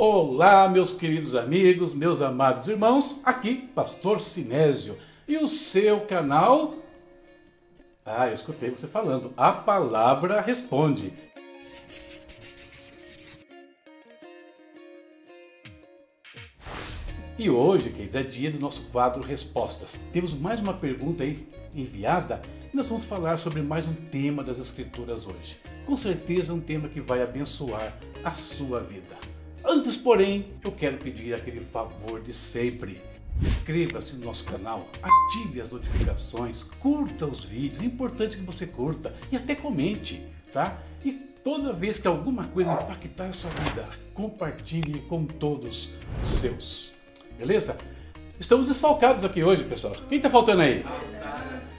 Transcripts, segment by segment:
Olá, meus queridos amigos, meus amados irmãos, aqui Pastor Sinésio e o seu canal. Ah, eu escutei você falando. A palavra responde. E hoje, queridos, é dia do nosso quadro Respostas. Temos mais uma pergunta aí enviada e nós vamos falar sobre mais um tema das Escrituras hoje. Com certeza, um tema que vai abençoar a sua vida. Antes, porém, eu quero pedir aquele favor de sempre. Inscreva-se no nosso canal, ative as notificações, curta os vídeos, é importante que você curta e até comente, tá? E toda vez que alguma coisa impactar a sua vida, compartilhe com todos os seus. Beleza? Estamos desfalcados aqui hoje, pessoal. Quem tá faltando aí?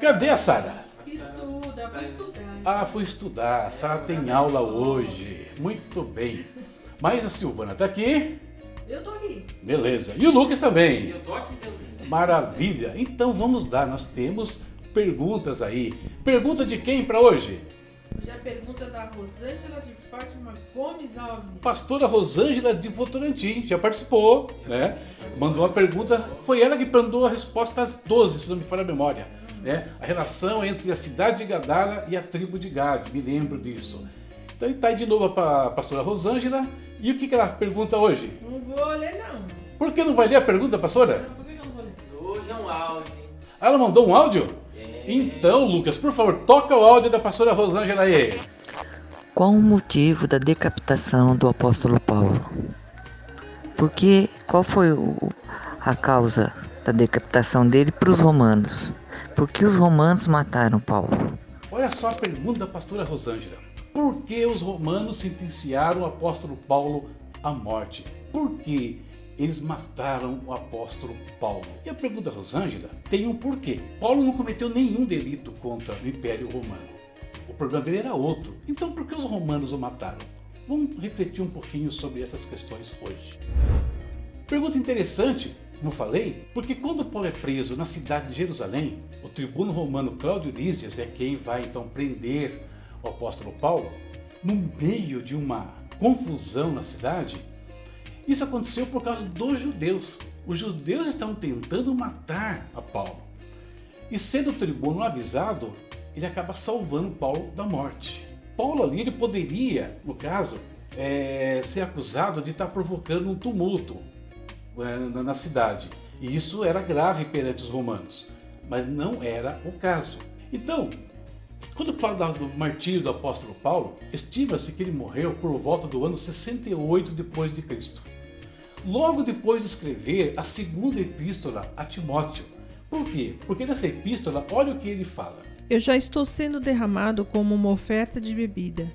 Cadê a Sara? Estuda, fui estudar. Ah, fui estudar. A Sara tem aula hoje. Muito bem. Mas a Silvana tá aqui. Eu tô aqui. Beleza. E o Lucas também. Eu tô aqui também. Maravilha. Então vamos lá. Nós temos perguntas aí. Pergunta de quem para hoje? Já pergunta da Rosângela de Fátima Gomes Alves. Pastora Rosângela de Votorantim. Já participou, né? Mandou uma pergunta. Foi ela que mandou a resposta às 12, se não me falha a memória. Né? A relação entre a cidade de Gadara e a tribo de Gad. Me lembro disso. Então está aí de novo para a pastora Rosângela. E o que, que ela pergunta hoje? Não vou ler, não. Por que não vai ler a pergunta, pastora? Não, Por que que eu não vou ler? Hoje é um áudio. hein? Ela mandou um áudio? É. Então, Lucas, por favor, toca o áudio da pastora Rosângela aí. Qual o motivo da decapitação do apóstolo Paulo? Porque qual foi o- a causa da decapitação dele para os romanos? Porque os romanos mataram Paulo. Olha só a pergunta da pastora Rosângela. Por que os romanos sentenciaram o apóstolo Paulo à morte? Por que eles mataram o apóstolo Paulo? E a pergunta Rosângela tem um porquê. Paulo não cometeu nenhum delito contra o Império Romano. O problema dele era outro. Então por que os romanos o mataram? Vamos refletir um pouquinho sobre essas questões hoje. Pergunta interessante, como falei, porque quando Paulo é preso na cidade de Jerusalém, o tribuno romano Cláudio Lísias é quem vai então prender o apóstolo Paulo, no meio de uma confusão na cidade. Isso aconteceu por causa dos judeus. Os judeus estavam tentando matar a Paulo. E sendo o tribuno avisado, ele acaba salvando Paulo da morte. Paulo ali ele poderia, no caso, eh, ser acusado de estar provocando um tumulto eh, na, na cidade. E isso era grave perante os romanos, mas não era o caso. Então, quando fala do martírio do apóstolo Paulo, estima-se que ele morreu por volta do ano 68 depois de Cristo. Logo depois de escrever a segunda epístola a Timóteo. Por quê? Porque nessa epístola, olha o que ele fala. Eu já estou sendo derramado como uma oferta de bebida.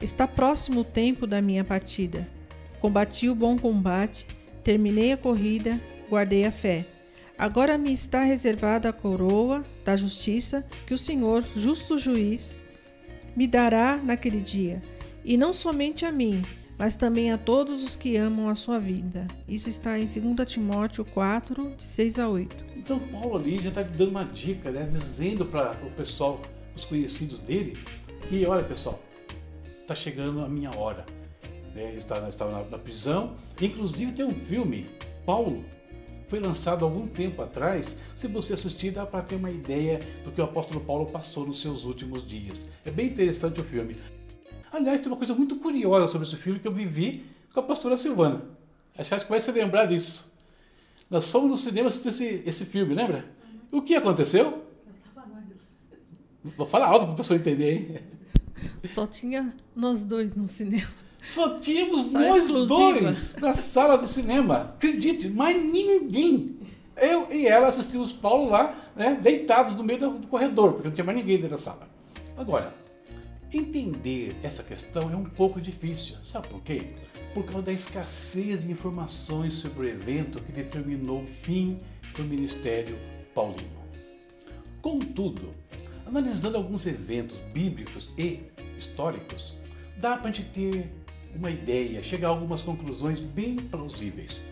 Está próximo o tempo da minha partida. Combati o bom combate, terminei a corrida, guardei a fé. Agora me está reservada a coroa da justiça que o Senhor, justo juiz, me dará naquele dia, e não somente a mim, mas também a todos os que amam a sua vida. Isso está em 2 Timóteo 4, de 6 a 8. Então Paulo ali já está dando uma dica, né? dizendo para o pessoal, os conhecidos dele, que olha pessoal, está chegando a minha hora. Né? Ele estava, estava na, na prisão. Inclusive tem um filme, Paulo, foi lançado algum tempo atrás. Se você assistir, dá para ter uma ideia do que o apóstolo Paulo passou nos seus últimos dias. É bem interessante o filme. Aliás, tem uma coisa muito curiosa sobre esse filme que eu vivi com a pastora Silvana. Acho que vai se lembrar disso. Nós fomos no cinema assistir esse, esse filme, lembra? O que aconteceu? Vou falar alto para a pessoa entender, hein? Só tinha nós dois no cinema. Só tínhamos Só nós exclusiva. dois na sala do cinema. Acredite, mais ninguém. Eu e ela assistimos Paulo lá, né, deitados no meio do do corredor, porque não tinha mais ninguém dentro da sala. Agora, entender essa questão é um pouco difícil. Sabe por quê? Por causa da escassez de informações sobre o evento que determinou o fim do ministério paulino. Contudo, analisando alguns eventos bíblicos e históricos, dá para a gente ter uma ideia, chegar a algumas conclusões bem plausíveis.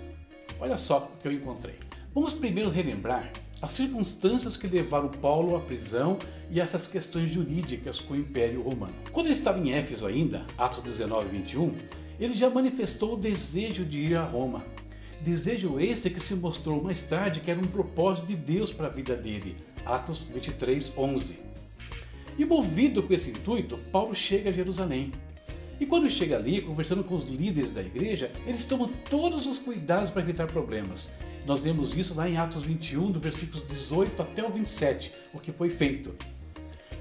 Olha só o que eu encontrei. Vamos primeiro relembrar as circunstâncias que levaram Paulo à prisão e essas questões jurídicas com o Império Romano. Quando ele estava em Éfeso ainda, Atos 19, 21, ele já manifestou o desejo de ir a Roma. Desejo esse que se mostrou mais tarde que era um propósito de Deus para a vida dele. Atos 23, 11. E movido com esse intuito, Paulo chega a Jerusalém. E quando chega ali, conversando com os líderes da igreja, eles tomam todos os cuidados para evitar problemas. Nós vemos isso lá em Atos 21, do versículos 18 até o 27, o que foi feito.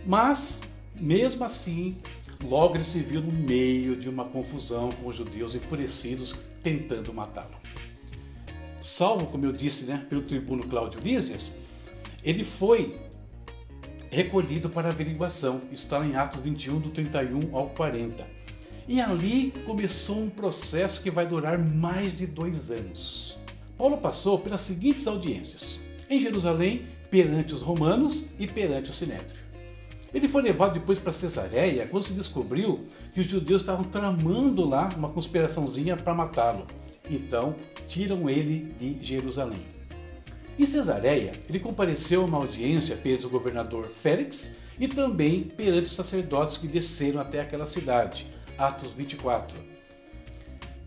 Mas, mesmo assim, logo ele se viu no meio de uma confusão com os judeus enfurecidos tentando matá-lo salvo, como eu disse, né, pelo tribuno Cláudio Lísias, ele foi recolhido para averiguação. Está em Atos 21, do 31 ao 40. E ali começou um processo que vai durar mais de dois anos. Paulo passou pelas seguintes audiências: em Jerusalém, perante os romanos e perante o sinédrio. Ele foi levado depois para Cesareia quando se descobriu que os judeus estavam tramando lá uma conspiraçãozinha para matá-lo. Então, tiram ele de Jerusalém. Em Cesareia, ele compareceu a uma audiência perante o governador Félix e também perante os sacerdotes que desceram até aquela cidade. Atos 24.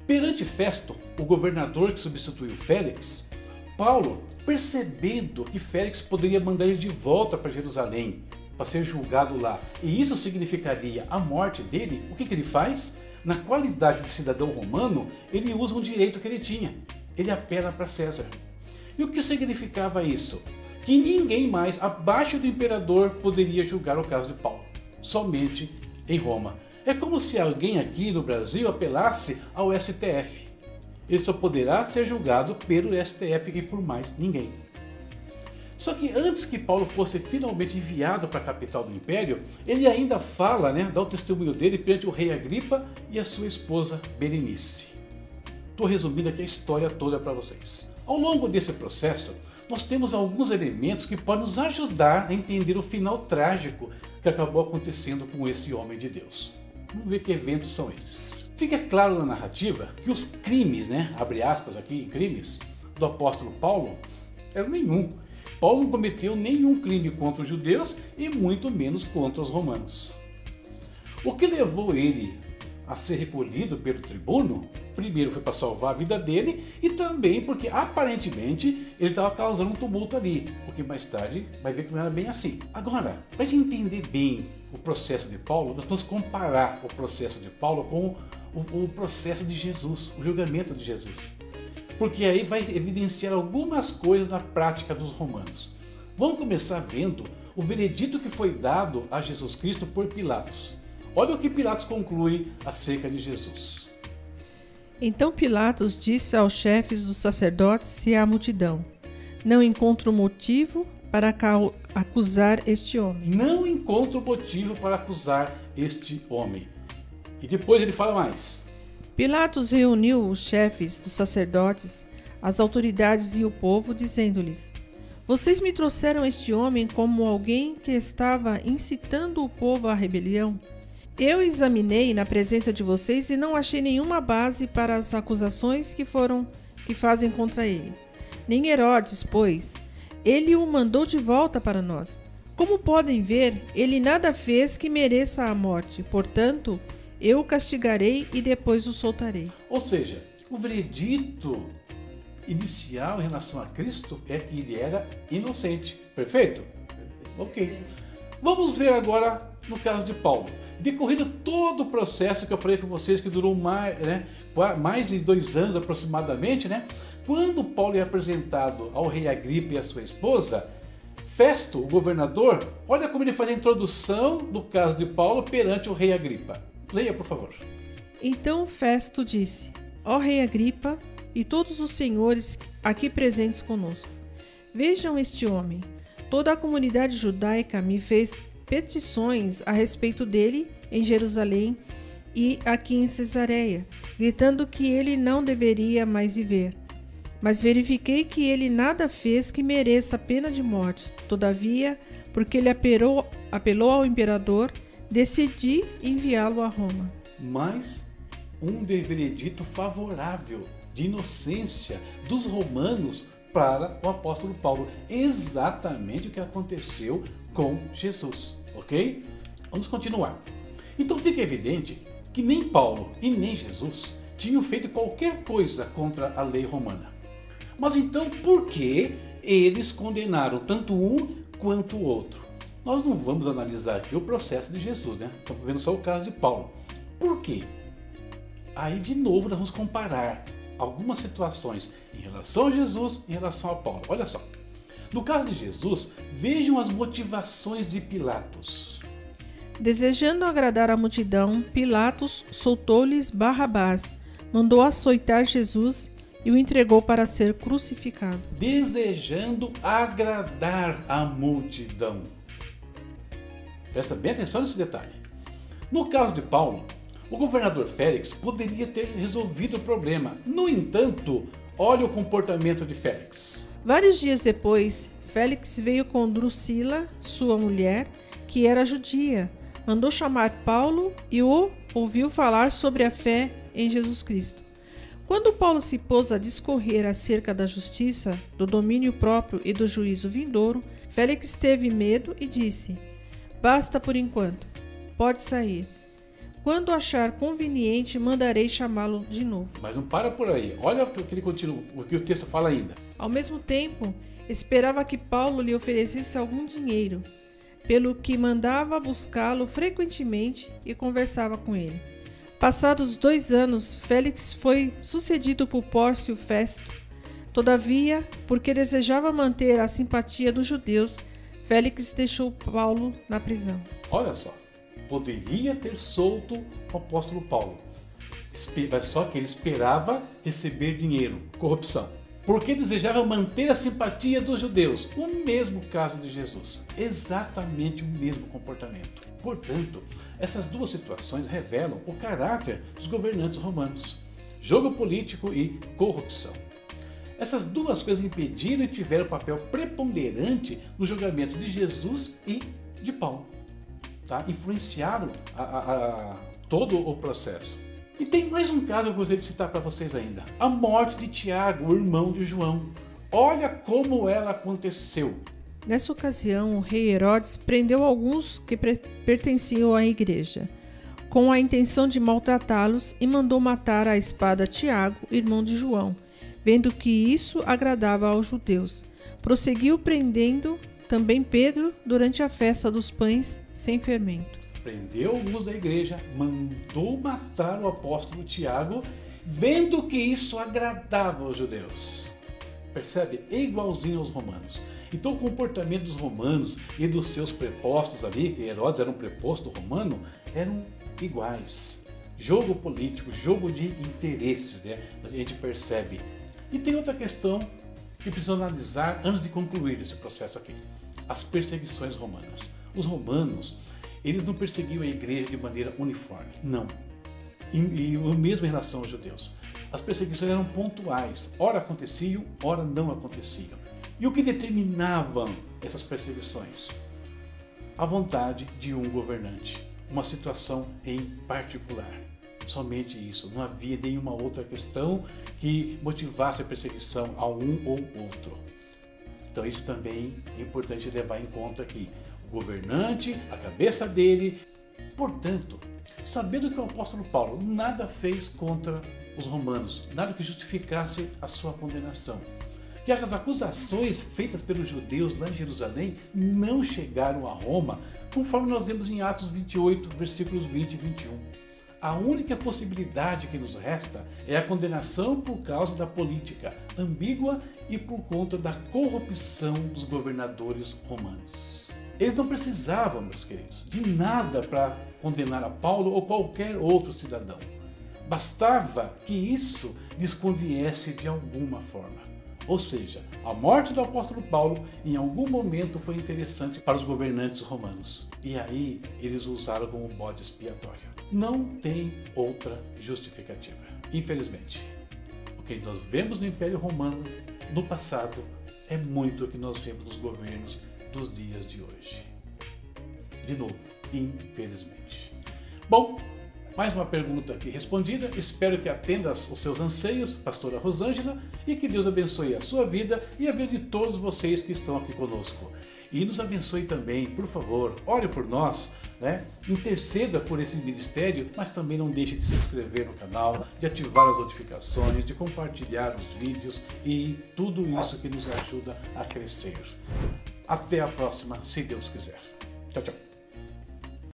Perante Festo, o governador que substituiu Félix, Paulo, percebendo que Félix poderia mandar ele de volta para Jerusalém para ser julgado lá, e isso significaria a morte dele, o que, que ele faz? Na qualidade de cidadão romano, ele usa um direito que ele tinha. Ele apela para César. E o que significava isso? Que ninguém mais abaixo do imperador poderia julgar o caso de Paulo, somente em Roma. É como se alguém aqui no Brasil apelasse ao STF. Ele só poderá ser julgado pelo STF e por mais ninguém. Só que antes que Paulo fosse finalmente enviado para a capital do império, ele ainda fala, né, dá o testemunho dele perante o rei Agripa e a sua esposa Berenice. Estou resumindo aqui a história toda para vocês. Ao longo desse processo, nós temos alguns elementos que podem nos ajudar a entender o final trágico que acabou acontecendo com esse homem de Deus. Vamos ver que eventos são esses. Fica claro na narrativa que os crimes, né, abre aspas aqui, crimes, do apóstolo Paulo eram nenhum Paulo não cometeu nenhum crime contra os judeus e muito menos contra os romanos. O que levou ele a ser recolhido pelo tribuno, primeiro foi para salvar a vida dele e também porque aparentemente ele estava causando um tumulto ali, o que mais tarde vai ver que não era bem assim. Agora, para gente entender bem o processo de Paulo, nós vamos comparar o processo de Paulo com o, o processo de Jesus, o julgamento de Jesus porque aí vai evidenciar algumas coisas na prática dos romanos. Vamos começar vendo o veredito que foi dado a Jesus Cristo por Pilatos. Olha o que Pilatos conclui acerca de Jesus. Então Pilatos disse aos chefes dos sacerdotes e à multidão: Não encontro motivo para acusar este homem. Não encontro motivo para acusar este homem. E depois ele fala mais: Pilatos reuniu os chefes dos sacerdotes, as autoridades e o povo, dizendo-lhes: Vocês me trouxeram este homem como alguém que estava incitando o povo à rebelião? Eu examinei na presença de vocês e não achei nenhuma base para as acusações que foram que fazem contra ele. Nem Herodes, pois, ele o mandou de volta para nós. Como podem ver, ele nada fez que mereça a morte. Portanto, eu o castigarei e depois o soltarei. Ou seja, o veredito inicial em relação a Cristo é que ele era inocente. Perfeito? Ok. Vamos ver agora no caso de Paulo. Decorrido todo o processo que eu falei com vocês, que durou mais, né, mais de dois anos aproximadamente, né? Quando Paulo é apresentado ao rei Agripa e à sua esposa, Festo, o governador, olha como ele faz a introdução do caso de Paulo perante o rei Agripa. Leia, por favor. Então Festo disse: Ó rei Agripa e todos os senhores aqui presentes conosco, vejam este homem. Toda a comunidade judaica me fez petições a respeito dele em Jerusalém e aqui em Cesareia, gritando que ele não deveria mais viver. Mas verifiquei que ele nada fez que mereça a pena de morte. Todavia, porque ele apelou, apelou ao imperador, decidi enviá-lo a Roma. Mas um veredito favorável de inocência dos romanos para o apóstolo Paulo. Exatamente o que aconteceu com Jesus, ok? Vamos continuar. Então fica evidente que nem Paulo e nem Jesus tinham feito qualquer coisa contra a lei romana. Mas então por que eles condenaram tanto um quanto o outro? Nós não vamos analisar aqui o processo de Jesus, né? Estamos vendo só o caso de Paulo. Por quê? Aí de novo nós vamos comparar algumas situações em relação a Jesus em relação a Paulo. Olha só. No caso de Jesus, vejam as motivações de Pilatos. Desejando agradar a multidão, Pilatos soltou-lhes Barrabás, mandou açoitar Jesus e o entregou para ser crucificado. Desejando agradar a multidão. Presta bem atenção nesse detalhe. No caso de Paulo, o governador Félix poderia ter resolvido o problema. No entanto, olha o comportamento de Félix. Vários dias depois, Félix veio com Drusila, sua mulher, que era judia, mandou chamar Paulo e o ouviu falar sobre a fé em Jesus Cristo. Quando Paulo se pôs a discorrer acerca da justiça, do domínio próprio e do juízo vindouro, Félix teve medo e disse: Basta por enquanto. Pode sair. Quando achar conveniente, mandarei chamá-lo de novo. Mas não para por aí. Olha o que, ele continua, o que o texto fala ainda. Ao mesmo tempo, esperava que Paulo lhe oferecesse algum dinheiro, pelo que mandava buscá-lo frequentemente e conversava com ele. Passados dois anos, Félix foi sucedido por Pórcio Festo. Todavia, porque desejava manter a simpatia dos judeus, Félix deixou Paulo na prisão. Olha só, poderia ter solto o apóstolo Paulo, só que ele esperava receber dinheiro, corrupção. Porque desejava manter a simpatia dos judeus. O mesmo caso de Jesus. Exatamente o mesmo comportamento. Portanto, essas duas situações revelam o caráter dos governantes romanos: jogo político e corrupção. Essas duas coisas impediram e tiveram papel preponderante no julgamento de Jesus e de Paulo. Tá? Influenciaram a, a, a, todo o processo. E tem mais um caso que eu gostaria de citar para vocês ainda: a morte de Tiago, o irmão de João. Olha como ela aconteceu. Nessa ocasião, o rei Herodes prendeu alguns que pertenciam à igreja, com a intenção de maltratá-los, e mandou matar à espada Tiago, irmão de João vendo que isso agradava aos judeus. Prosseguiu prendendo também Pedro durante a festa dos pães sem fermento. Prendeu alguns da igreja, mandou matar o apóstolo Tiago, vendo que isso agradava aos judeus. Percebe? É igualzinho aos romanos. Então o comportamento dos romanos e dos seus prepostos ali, que Herodes era um preposto romano, eram iguais. Jogo político, jogo de interesses, né? a gente percebe e tem outra questão que precisa analisar antes de concluir esse processo aqui: as perseguições romanas. Os romanos, eles não perseguiam a igreja de maneira uniforme, não. E, e o mesmo em relação aos judeus. As perseguições eram pontuais, ora aconteciam, ora não aconteciam. E o que determinavam essas perseguições? A vontade de um governante, uma situação em particular. Somente isso. Não havia nenhuma outra questão que motivasse a perseguição a um ou outro. Então, isso também é importante levar em conta aqui. O governante, a cabeça dele. Portanto, sabendo que o apóstolo Paulo nada fez contra os romanos, nada que justificasse a sua condenação, que as acusações feitas pelos judeus lá em Jerusalém não chegaram a Roma, conforme nós vemos em Atos 28, versículos 20 e 21 a única possibilidade que nos resta é a condenação por causa da política ambígua e por conta da corrupção dos governadores romanos. Eles não precisavam, meus queridos, de nada para condenar a Paulo ou qualquer outro cidadão. Bastava que isso lhes conviesse de alguma forma. Ou seja, a morte do apóstolo Paulo em algum momento foi interessante para os governantes romanos. E aí eles usaram como bode expiatório. Não tem outra justificativa, infelizmente. O que nós vemos no Império Romano no passado é muito o que nós vemos nos governos dos dias de hoje. De novo, infelizmente. Bom, Mais uma pergunta aqui respondida. Espero que atenda os seus anseios, pastora Rosângela, e que Deus abençoe a sua vida e a vida de todos vocês que estão aqui conosco. E nos abençoe também, por favor, ore por nós, né? interceda por esse ministério, mas também não deixe de se inscrever no canal, de ativar as notificações, de compartilhar os vídeos e tudo isso que nos ajuda a crescer. Até a próxima, se Deus quiser. Tchau, tchau.